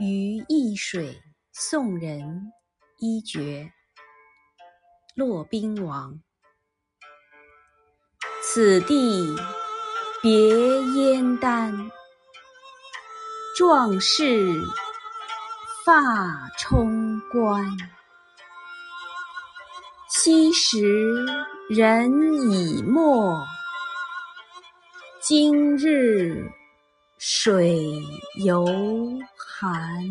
于易水送人一绝。骆宾王，此地别燕丹，壮士发冲冠。昔时人已没，今日水犹寒。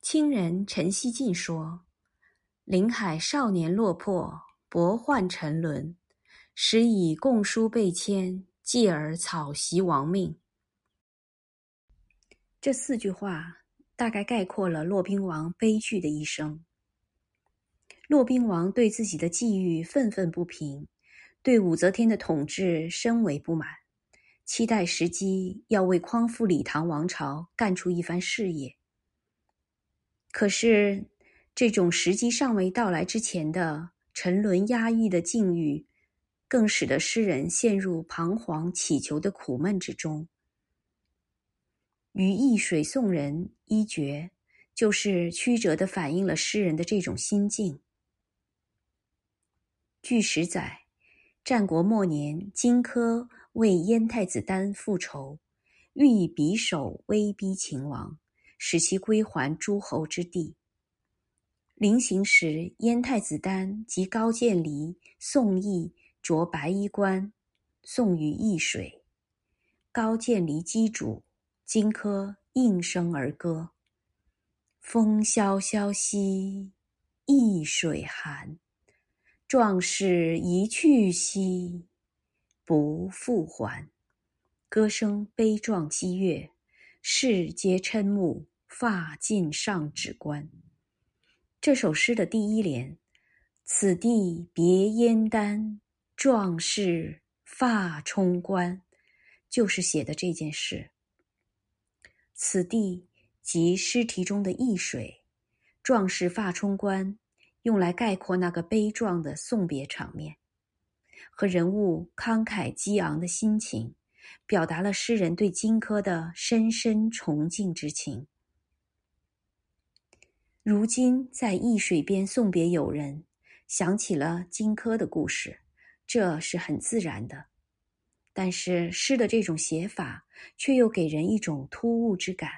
清人陈希进说：“临海少年落魄，伯患沉沦，时以供书被迁，继而草席亡命。”这四句话大概概括了骆宾王悲剧的一生。骆宾王对自己的际遇愤愤不平，对武则天的统治深为不满，期待时机要为匡复李唐王朝干出一番事业。可是，这种时机尚未到来之前的沉沦压抑的境遇，更使得诗人陷入彷徨乞求的苦闷之中。于易水送人一绝，就是曲折地反映了诗人的这种心境。据史载，战国末年，荆轲为燕太子丹复仇，欲以匕首威逼秦王。使其归还诸侯之地。临行时，燕太子丹及高渐离、宋义着白衣冠，送于易水。高渐离击主，荆轲应声而歌：“风萧萧兮易水寒，壮士一去兮不复还。”歌声悲壮激越。世皆瞠目，发尽上指关。这首诗的第一联“此地别燕丹，壮士发冲冠”，就是写的这件事。此地即诗题中的易水，壮士发冲冠，用来概括那个悲壮的送别场面，和人物慷慨激昂的心情。表达了诗人对荆轲的深深崇敬之情。如今在易水边送别友人，想起了荆轲的故事，这是很自然的。但是诗的这种写法却又给人一种突兀之感。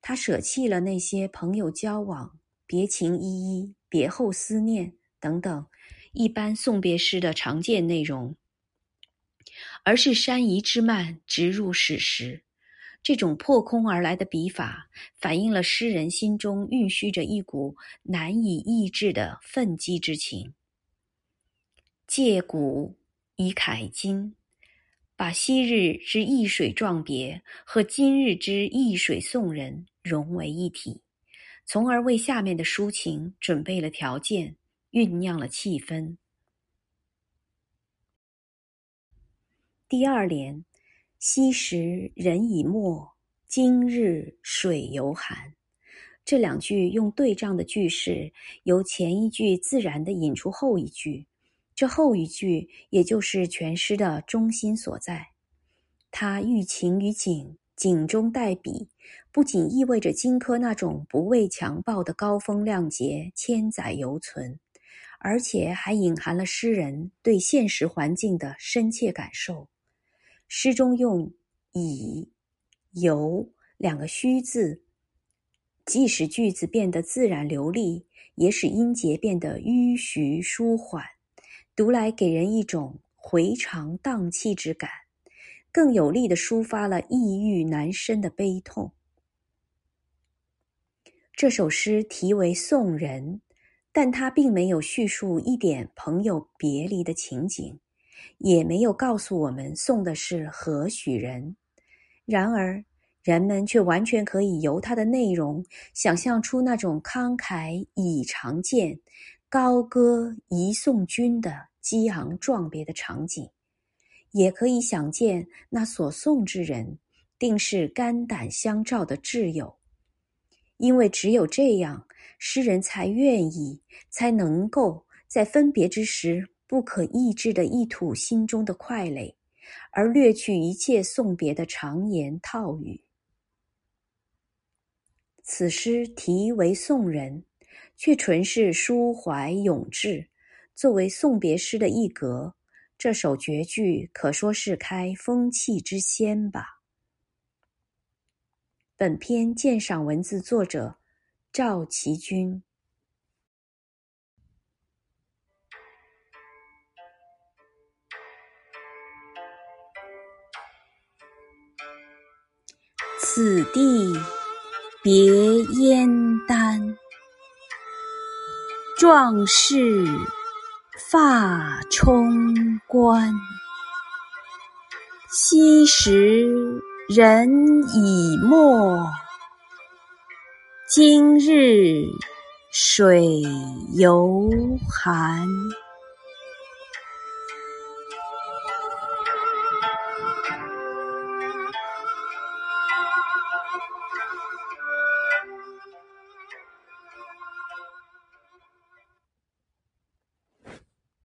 他舍弃了那些朋友交往、别情依依、别后思念等等一般送别诗的常见内容。而是山移之慢，直入史实。这种破空而来的笔法，反映了诗人心中蕴蓄着一股难以抑制的愤激之情。借古以慨今，把昔日之易水壮别和今日之易水送人融为一体，从而为下面的抒情准备了条件，酝酿了气氛。第二联，昔时人已没，今日水犹寒。这两句用对仗的句式，由前一句自然的引出后一句，这后一句也就是全诗的中心所在。它寓情于景，景中带笔，不仅意味着荆轲那种不畏强暴的高风亮节千载犹存，而且还隐含了诗人对现实环境的深切感受。诗中用“以”“由”两个虚字，既使句子变得自然流利，也使音节变得迂徐舒缓，读来给人一种回肠荡气之感，更有力地抒发了抑郁难伸的悲痛。这首诗题为《送人》，但它并没有叙述一点朋友别离的情景。也没有告诉我们送的是何许人，然而人们却完全可以由它的内容想象出那种慷慨以长剑、高歌一送君的激昂壮别的场景，也可以想见那所送之人定是肝胆相照的挚友，因为只有这样，诗人才愿意、才能够在分别之时。不可抑制地一吐心中的快垒，而略去一切送别的常言套语。此诗题为送人，却纯是抒怀咏志。作为送别诗的一格，这首绝句可说是开风气之先吧。本篇鉴赏文字作者赵其君。此地别燕丹，壮士发冲冠。昔时人已没，今日水犹寒。